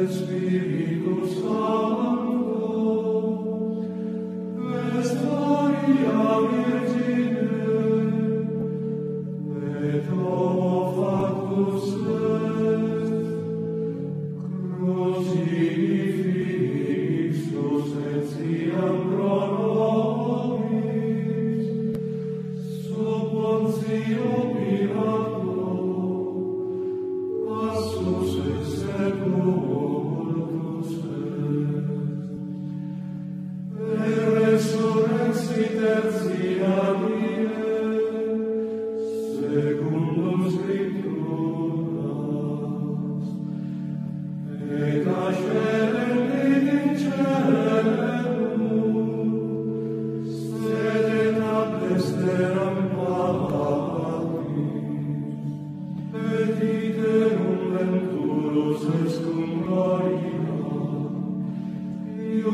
et Spiritus resurrexit tertia